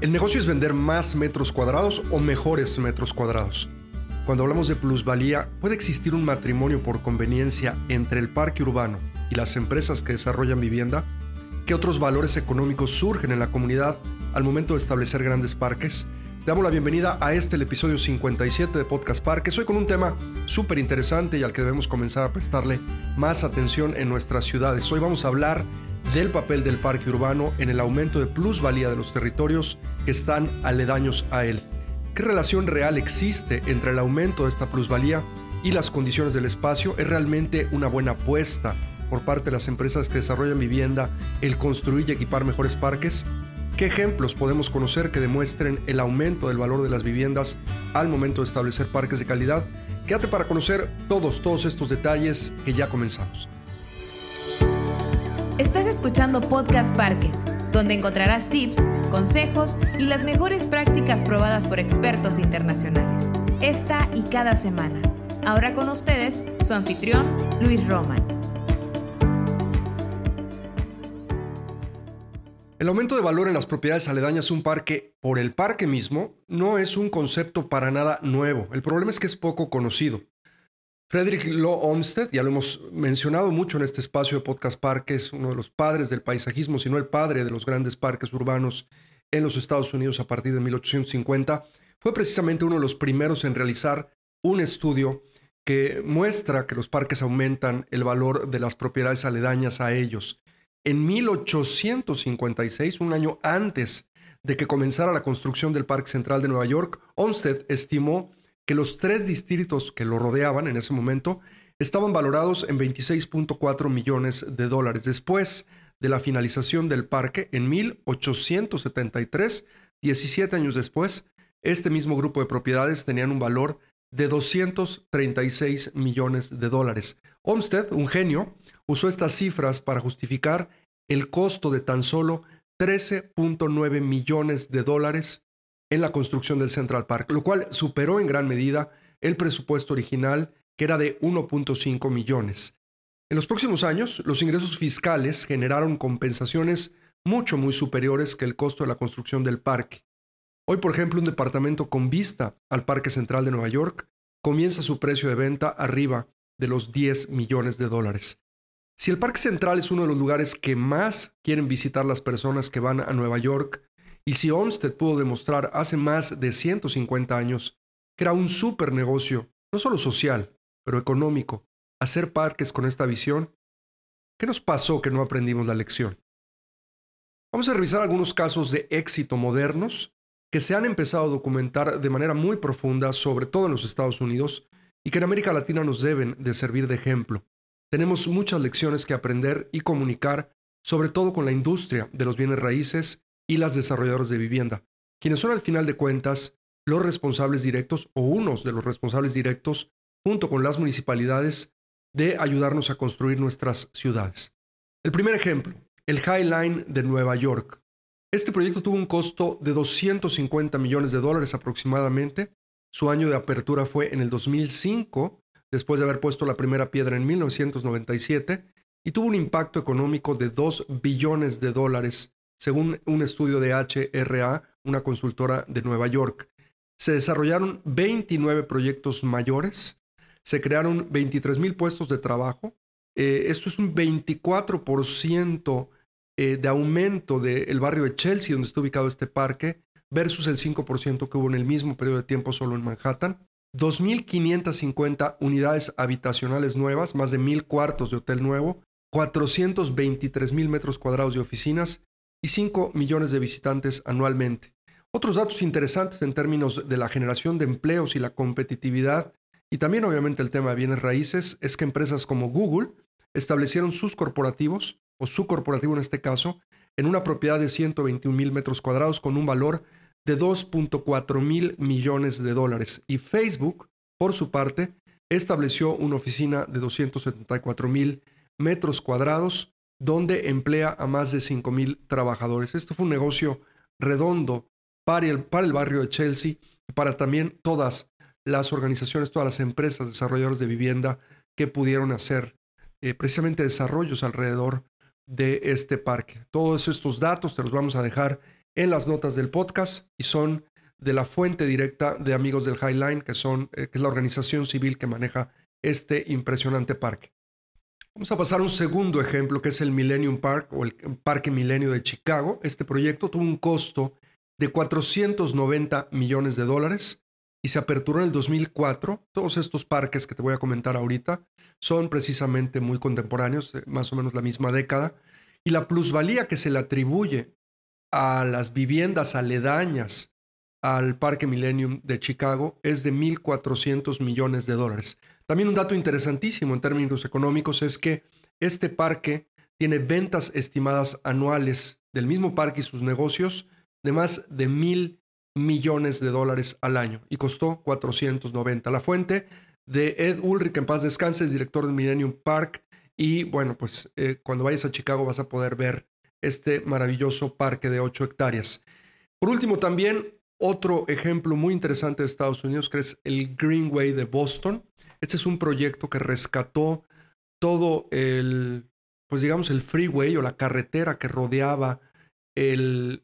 El negocio es vender más metros cuadrados o mejores metros cuadrados. Cuando hablamos de plusvalía, puede existir un matrimonio por conveniencia entre el parque urbano y las empresas que desarrollan vivienda. ¿Qué otros valores económicos surgen en la comunidad al momento de establecer grandes parques? Te damos la bienvenida a este, el episodio 57 de Podcast Parques. Hoy con un tema súper interesante y al que debemos comenzar a prestarle más atención en nuestras ciudades. Hoy vamos a hablar del papel del parque urbano en el aumento de plusvalía de los territorios que están aledaños a él. ¿Qué relación real existe entre el aumento de esta plusvalía y las condiciones del espacio? ¿Es realmente una buena apuesta por parte de las empresas que desarrollan vivienda el construir y equipar mejores parques? ¿Qué ejemplos podemos conocer que demuestren el aumento del valor de las viviendas al momento de establecer parques de calidad? Quédate para conocer todos, todos estos detalles que ya comenzamos. Estás escuchando Podcast Parques, donde encontrarás tips, consejos y las mejores prácticas probadas por expertos internacionales. Esta y cada semana. Ahora con ustedes, su anfitrión, Luis Roman. El aumento de valor en las propiedades aledañas a un parque por el parque mismo no es un concepto para nada nuevo. El problema es que es poco conocido. Frederick Law Olmsted, ya lo hemos mencionado mucho en este espacio de Podcast Parques, uno de los padres del paisajismo, si no el padre de los grandes parques urbanos en los Estados Unidos a partir de 1850, fue precisamente uno de los primeros en realizar un estudio que muestra que los parques aumentan el valor de las propiedades aledañas a ellos. En 1856, un año antes de que comenzara la construcción del Parque Central de Nueva York, Olmsted estimó que los tres distritos que lo rodeaban en ese momento estaban valorados en 26.4 millones de dólares. Después de la finalización del parque en 1873, 17 años después, este mismo grupo de propiedades tenían un valor de 236 millones de dólares. Olmsted, un genio, usó estas cifras para justificar el costo de tan solo 13.9 millones de dólares en la construcción del Central Park, lo cual superó en gran medida el presupuesto original, que era de 1.5 millones. En los próximos años, los ingresos fiscales generaron compensaciones mucho, muy superiores que el costo de la construcción del parque. Hoy, por ejemplo, un departamento con vista al Parque Central de Nueva York comienza su precio de venta arriba de los 10 millones de dólares. Si el Parque Central es uno de los lugares que más quieren visitar las personas que van a Nueva York, y si Olmsted pudo demostrar hace más de 150 años que era un super negocio, no solo social, pero económico, hacer parques con esta visión, ¿qué nos pasó que no aprendimos la lección? Vamos a revisar algunos casos de éxito modernos que se han empezado a documentar de manera muy profunda, sobre todo en los Estados Unidos, y que en América Latina nos deben de servir de ejemplo. Tenemos muchas lecciones que aprender y comunicar, sobre todo con la industria de los bienes raíces y las desarrolladoras de vivienda, quienes son al final de cuentas los responsables directos o unos de los responsables directos, junto con las municipalidades, de ayudarnos a construir nuestras ciudades. El primer ejemplo, el High Line de Nueva York. Este proyecto tuvo un costo de 250 millones de dólares aproximadamente. Su año de apertura fue en el 2005, después de haber puesto la primera piedra en 1997, y tuvo un impacto económico de 2 billones de dólares según un estudio de HRA, una consultora de Nueva York. Se desarrollaron 29 proyectos mayores, se crearon 23 mil puestos de trabajo. Eh, esto es un 24% eh, de aumento del barrio de Chelsea, donde está ubicado este parque, versus el 5% que hubo en el mismo periodo de tiempo solo en Manhattan. 2.550 unidades habitacionales nuevas, más de mil cuartos de hotel nuevo, 423 mil metros cuadrados de oficinas y 5 millones de visitantes anualmente. Otros datos interesantes en términos de la generación de empleos y la competitividad, y también obviamente el tema de bienes raíces, es que empresas como Google establecieron sus corporativos, o su corporativo en este caso, en una propiedad de 121 mil metros cuadrados con un valor de 2.4 mil millones de dólares. Y Facebook, por su parte, estableció una oficina de 274 mil metros cuadrados donde emplea a más de 5.000 trabajadores. Esto fue un negocio redondo para el, para el barrio de Chelsea y para también todas las organizaciones, todas las empresas desarrolladoras de vivienda que pudieron hacer eh, precisamente desarrollos alrededor de este parque. Todos estos datos te los vamos a dejar en las notas del podcast y son de la fuente directa de amigos del Highline, que, son, eh, que es la organización civil que maneja este impresionante parque. Vamos a pasar a un segundo ejemplo, que es el Millennium Park o el Parque Milenio de Chicago. Este proyecto tuvo un costo de 490 millones de dólares y se aperturó en el 2004. Todos estos parques que te voy a comentar ahorita son precisamente muy contemporáneos, más o menos la misma década, y la plusvalía que se le atribuye a las viviendas aledañas al Parque Millennium de Chicago es de 1.400 millones de dólares. También un dato interesantísimo en términos económicos es que este parque tiene ventas estimadas anuales del mismo parque y sus negocios de más de mil millones de dólares al año y costó 490. La fuente de Ed Ulrich, en paz descanse, es director del Millennium Park y bueno, pues eh, cuando vayas a Chicago vas a poder ver este maravilloso parque de 8 hectáreas. Por último, también otro ejemplo muy interesante de Estados Unidos que es el Greenway de Boston. Este es un proyecto que rescató todo el, pues digamos, el freeway o la carretera que rodeaba el,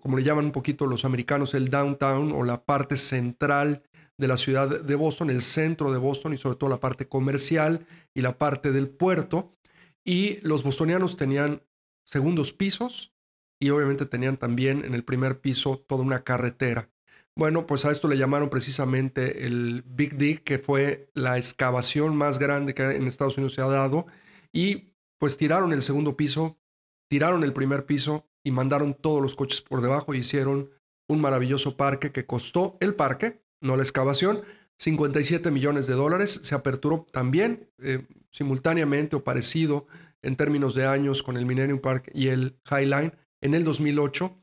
como le llaman un poquito los americanos, el downtown o la parte central de la ciudad de Boston, el centro de Boston y sobre todo la parte comercial y la parte del puerto. Y los bostonianos tenían segundos pisos y obviamente tenían también en el primer piso toda una carretera. Bueno, pues a esto le llamaron precisamente el Big Dig, que fue la excavación más grande que en Estados Unidos se ha dado. Y pues tiraron el segundo piso, tiraron el primer piso y mandaron todos los coches por debajo y hicieron un maravilloso parque que costó el parque, no la excavación, 57 millones de dólares. Se aperturó también eh, simultáneamente o parecido en términos de años con el Millennium Park y el Highline en el 2008.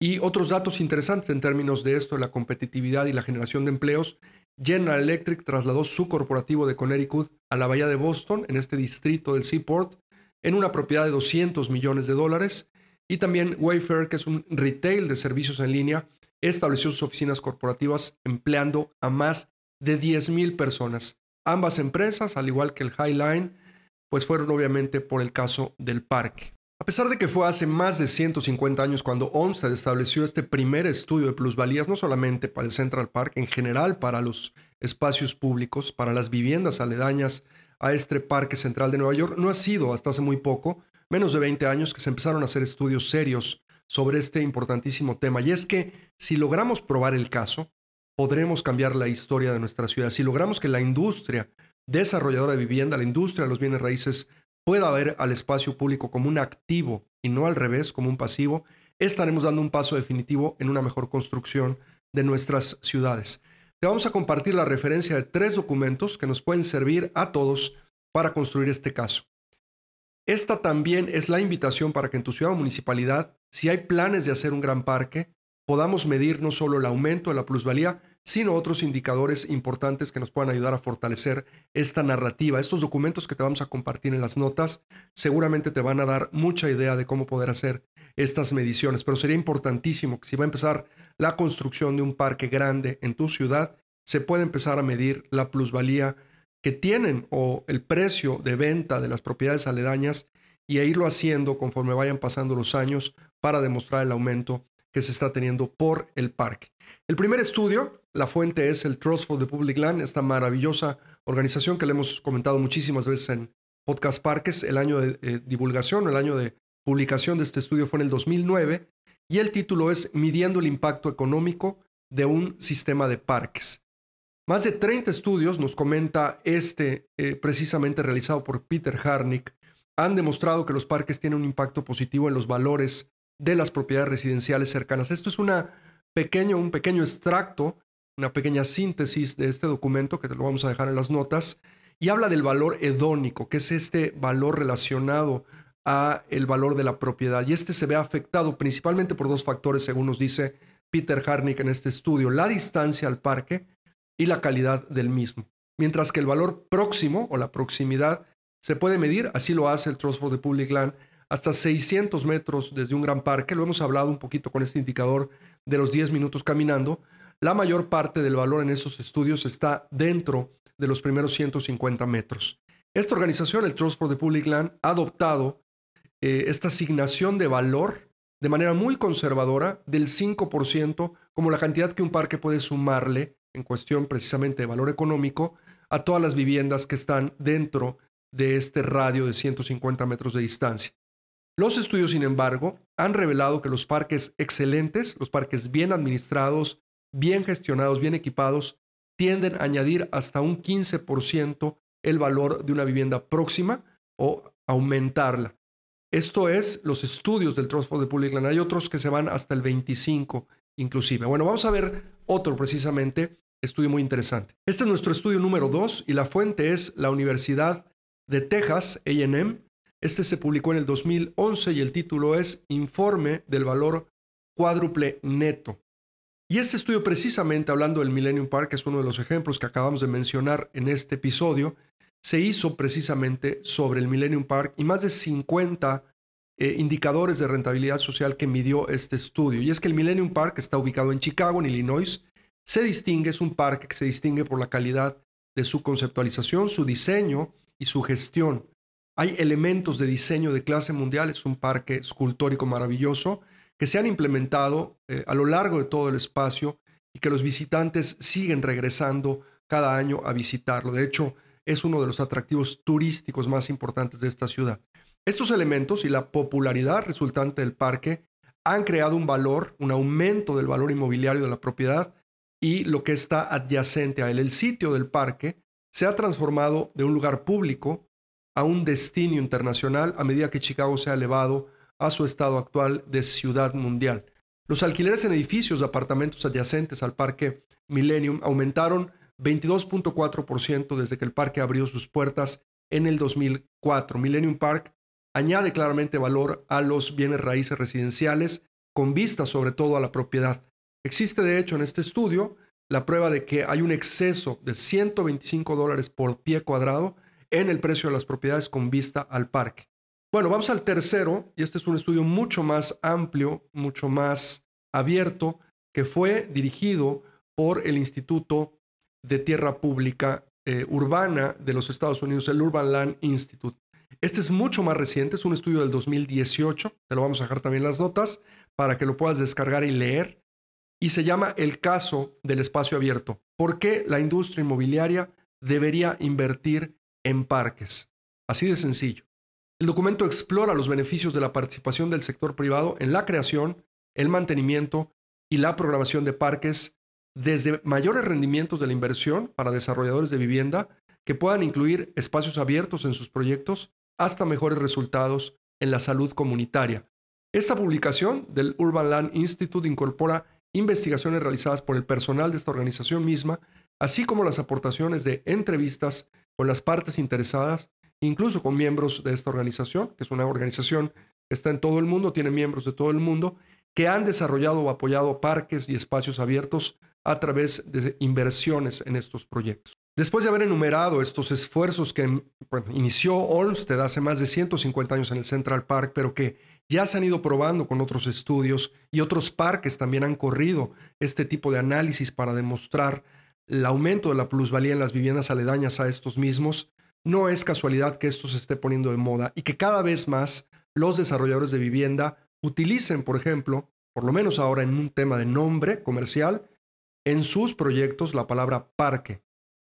Y otros datos interesantes en términos de esto, la competitividad y la generación de empleos. General Electric trasladó su corporativo de Connecticut a la bahía de Boston, en este distrito del Seaport, en una propiedad de 200 millones de dólares. Y también Wayfair, que es un retail de servicios en línea, estableció sus oficinas corporativas empleando a más de 10.000 personas. Ambas empresas, al igual que el Highline, pues fueron obviamente por el caso del parque. A pesar de que fue hace más de 150 años cuando Olmsted estableció este primer estudio de plusvalías, no solamente para el Central Park, en general para los espacios públicos, para las viviendas aledañas a este parque central de Nueva York, no ha sido hasta hace muy poco menos de 20 años que se empezaron a hacer estudios serios sobre este importantísimo tema. Y es que si logramos probar el caso, podremos cambiar la historia de nuestra ciudad. Si logramos que la industria desarrolladora de vivienda, la industria de los bienes raíces, pueda ver al espacio público como un activo y no al revés, como un pasivo, estaremos dando un paso definitivo en una mejor construcción de nuestras ciudades. Te vamos a compartir la referencia de tres documentos que nos pueden servir a todos para construir este caso. Esta también es la invitación para que en tu ciudad o municipalidad, si hay planes de hacer un gran parque, podamos medir no solo el aumento de la plusvalía, sino otros indicadores importantes que nos puedan ayudar a fortalecer esta narrativa. Estos documentos que te vamos a compartir en las notas seguramente te van a dar mucha idea de cómo poder hacer estas mediciones, pero sería importantísimo que si va a empezar la construcción de un parque grande en tu ciudad, se pueda empezar a medir la plusvalía que tienen o el precio de venta de las propiedades aledañas y a irlo haciendo conforme vayan pasando los años para demostrar el aumento que se está teniendo por el parque. El primer estudio, la fuente es el Trust for the Public Land, esta maravillosa organización que le hemos comentado muchísimas veces en Podcast Parques. El año de eh, divulgación, el año de publicación de este estudio fue en el 2009 y el título es Midiendo el impacto económico de un sistema de parques. Más de 30 estudios, nos comenta este eh, precisamente realizado por Peter Harnick, han demostrado que los parques tienen un impacto positivo en los valores de las propiedades residenciales cercanas. Esto es pequeño, un pequeño extracto, una pequeña síntesis de este documento que te lo vamos a dejar en las notas y habla del valor hedónico, que es este valor relacionado a el valor de la propiedad. Y este se ve afectado principalmente por dos factores, según nos dice Peter Harnick en este estudio, la distancia al parque y la calidad del mismo. Mientras que el valor próximo o la proximidad se puede medir, así lo hace el Trust for the Public Land, hasta 600 metros desde un gran parque. Lo hemos hablado un poquito con este indicador de los 10 minutos caminando. La mayor parte del valor en esos estudios está dentro de los primeros 150 metros. Esta organización, el Trust for the Public Land, ha adoptado eh, esta asignación de valor de manera muy conservadora del 5% como la cantidad que un parque puede sumarle en cuestión precisamente de valor económico a todas las viviendas que están dentro de este radio de 150 metros de distancia. Los estudios, sin embargo, han revelado que los parques excelentes, los parques bien administrados, bien gestionados, bien equipados, tienden a añadir hasta un 15% el valor de una vivienda próxima o aumentarla. Esto es los estudios del Trust for the Public Land. Hay otros que se van hasta el 25 inclusive. Bueno, vamos a ver otro precisamente, estudio muy interesante. Este es nuestro estudio número 2 y la fuente es la Universidad de Texas, AM. Este se publicó en el 2011 y el título es Informe del valor cuádruple neto. Y este estudio precisamente hablando del Millennium Park, que es uno de los ejemplos que acabamos de mencionar en este episodio, se hizo precisamente sobre el Millennium Park y más de 50 eh, indicadores de rentabilidad social que midió este estudio. Y es que el Millennium Park está ubicado en Chicago, en Illinois. Se distingue, es un parque que se distingue por la calidad de su conceptualización, su diseño y su gestión. Hay elementos de diseño de clase mundial, es un parque escultórico maravilloso que se han implementado eh, a lo largo de todo el espacio y que los visitantes siguen regresando cada año a visitarlo. De hecho, es uno de los atractivos turísticos más importantes de esta ciudad. Estos elementos y la popularidad resultante del parque han creado un valor, un aumento del valor inmobiliario de la propiedad y lo que está adyacente a él. El sitio del parque se ha transformado de un lugar público a un destino internacional a medida que Chicago se ha elevado a su estado actual de ciudad mundial. Los alquileres en edificios de apartamentos adyacentes al parque Millennium aumentaron 22.4% desde que el parque abrió sus puertas en el 2004. Millennium Park añade claramente valor a los bienes raíces residenciales con vista sobre todo a la propiedad. Existe de hecho en este estudio la prueba de que hay un exceso de 125 dólares por pie cuadrado en el precio de las propiedades con vista al parque. Bueno, vamos al tercero, y este es un estudio mucho más amplio, mucho más abierto, que fue dirigido por el Instituto de Tierra Pública eh, Urbana de los Estados Unidos, el Urban Land Institute. Este es mucho más reciente, es un estudio del 2018, te lo vamos a dejar también las notas para que lo puedas descargar y leer, y se llama El caso del espacio abierto. ¿Por qué la industria inmobiliaria debería invertir en parques? Así de sencillo. El documento explora los beneficios de la participación del sector privado en la creación, el mantenimiento y la programación de parques, desde mayores rendimientos de la inversión para desarrolladores de vivienda que puedan incluir espacios abiertos en sus proyectos, hasta mejores resultados en la salud comunitaria. Esta publicación del Urban Land Institute incorpora investigaciones realizadas por el personal de esta organización misma, así como las aportaciones de entrevistas con las partes interesadas incluso con miembros de esta organización, que es una organización que está en todo el mundo, tiene miembros de todo el mundo, que han desarrollado o apoyado parques y espacios abiertos a través de inversiones en estos proyectos. Después de haber enumerado estos esfuerzos que inició Olmsted hace más de 150 años en el Central Park, pero que ya se han ido probando con otros estudios y otros parques también han corrido este tipo de análisis para demostrar el aumento de la plusvalía en las viviendas aledañas a estos mismos, no es casualidad que esto se esté poniendo de moda y que cada vez más los desarrolladores de vivienda utilicen, por ejemplo, por lo menos ahora en un tema de nombre comercial, en sus proyectos la palabra parque.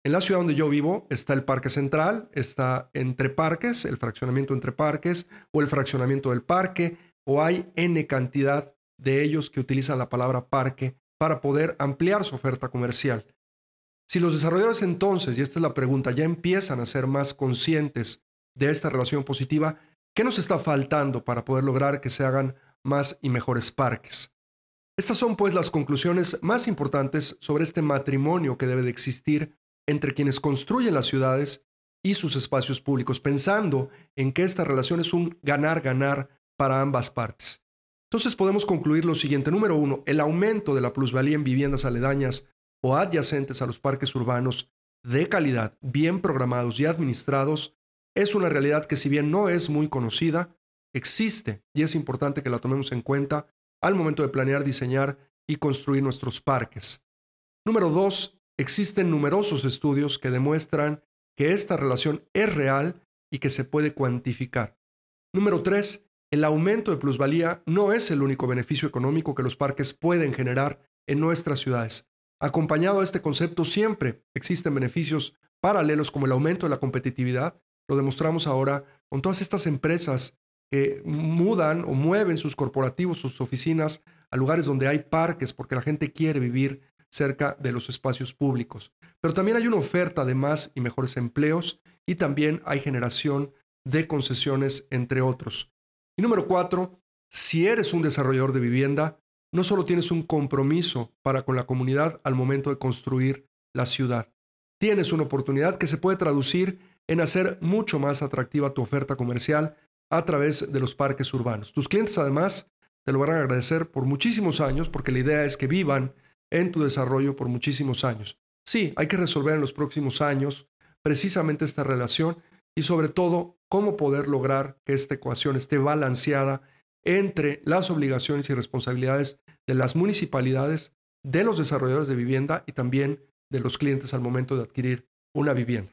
En la ciudad donde yo vivo está el Parque Central, está entre parques, el fraccionamiento entre parques o el fraccionamiento del parque, o hay N cantidad de ellos que utilizan la palabra parque para poder ampliar su oferta comercial. Si los desarrolladores entonces, y esta es la pregunta, ya empiezan a ser más conscientes de esta relación positiva, ¿qué nos está faltando para poder lograr que se hagan más y mejores parques? Estas son pues las conclusiones más importantes sobre este matrimonio que debe de existir entre quienes construyen las ciudades y sus espacios públicos, pensando en que esta relación es un ganar-ganar para ambas partes. Entonces podemos concluir lo siguiente. Número uno, el aumento de la plusvalía en viviendas aledañas o adyacentes a los parques urbanos de calidad, bien programados y administrados, es una realidad que si bien no es muy conocida, existe y es importante que la tomemos en cuenta al momento de planear, diseñar y construir nuestros parques. Número dos, existen numerosos estudios que demuestran que esta relación es real y que se puede cuantificar. Número tres, el aumento de plusvalía no es el único beneficio económico que los parques pueden generar en nuestras ciudades. Acompañado a este concepto siempre existen beneficios paralelos como el aumento de la competitividad. Lo demostramos ahora con todas estas empresas que mudan o mueven sus corporativos, sus oficinas a lugares donde hay parques porque la gente quiere vivir cerca de los espacios públicos. Pero también hay una oferta de más y mejores empleos y también hay generación de concesiones, entre otros. Y número cuatro, si eres un desarrollador de vivienda, no solo tienes un compromiso para con la comunidad al momento de construir la ciudad, tienes una oportunidad que se puede traducir en hacer mucho más atractiva tu oferta comercial a través de los parques urbanos. Tus clientes además te lo van a agradecer por muchísimos años porque la idea es que vivan en tu desarrollo por muchísimos años. Sí, hay que resolver en los próximos años precisamente esta relación y sobre todo cómo poder lograr que esta ecuación esté balanceada entre las obligaciones y responsabilidades de las municipalidades, de los desarrolladores de vivienda y también de los clientes al momento de adquirir una vivienda.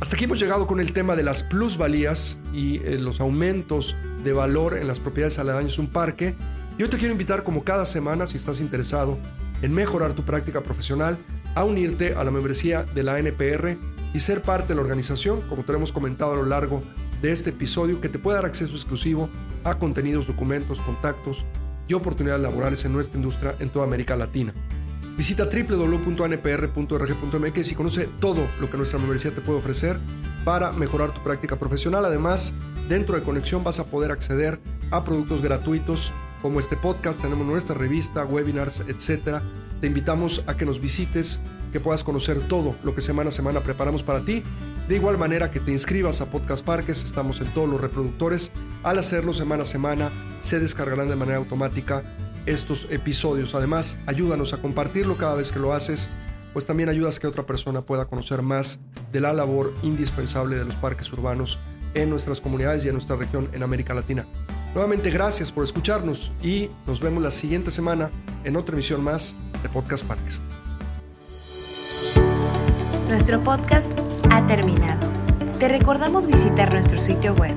Hasta aquí hemos llegado con el tema de las plusvalías y eh, los aumentos de valor en las propiedades aledañas de un parque. Y hoy te quiero invitar, como cada semana, si estás interesado en mejorar tu práctica profesional, a unirte a la membresía de la NPR y ser parte de la organización, como te hemos comentado a lo largo de este episodio, que te puede dar acceso exclusivo a contenidos, documentos, contactos y oportunidades laborales en nuestra industria en toda América Latina. Visita www.npr.org.mx y conoce todo lo que nuestra membresía te puede ofrecer para mejorar tu práctica profesional. Además, dentro de Conexión vas a poder acceder a productos gratuitos como este podcast, tenemos nuestra revista, webinars, etc. Te invitamos a que nos visites, que puedas conocer todo lo que semana a semana preparamos para ti. De igual manera que te inscribas a Podcast Parques, estamos en todos los reproductores. Al hacerlo semana a semana, se descargarán de manera automática estos episodios. Además, ayúdanos a compartirlo cada vez que lo haces, pues también ayudas que otra persona pueda conocer más de la labor indispensable de los parques urbanos en nuestras comunidades y en nuestra región en América Latina. Nuevamente gracias por escucharnos y nos vemos la siguiente semana en otra emisión más de Podcast Parques. Nuestro podcast ha terminado. Te recordamos visitar nuestro sitio web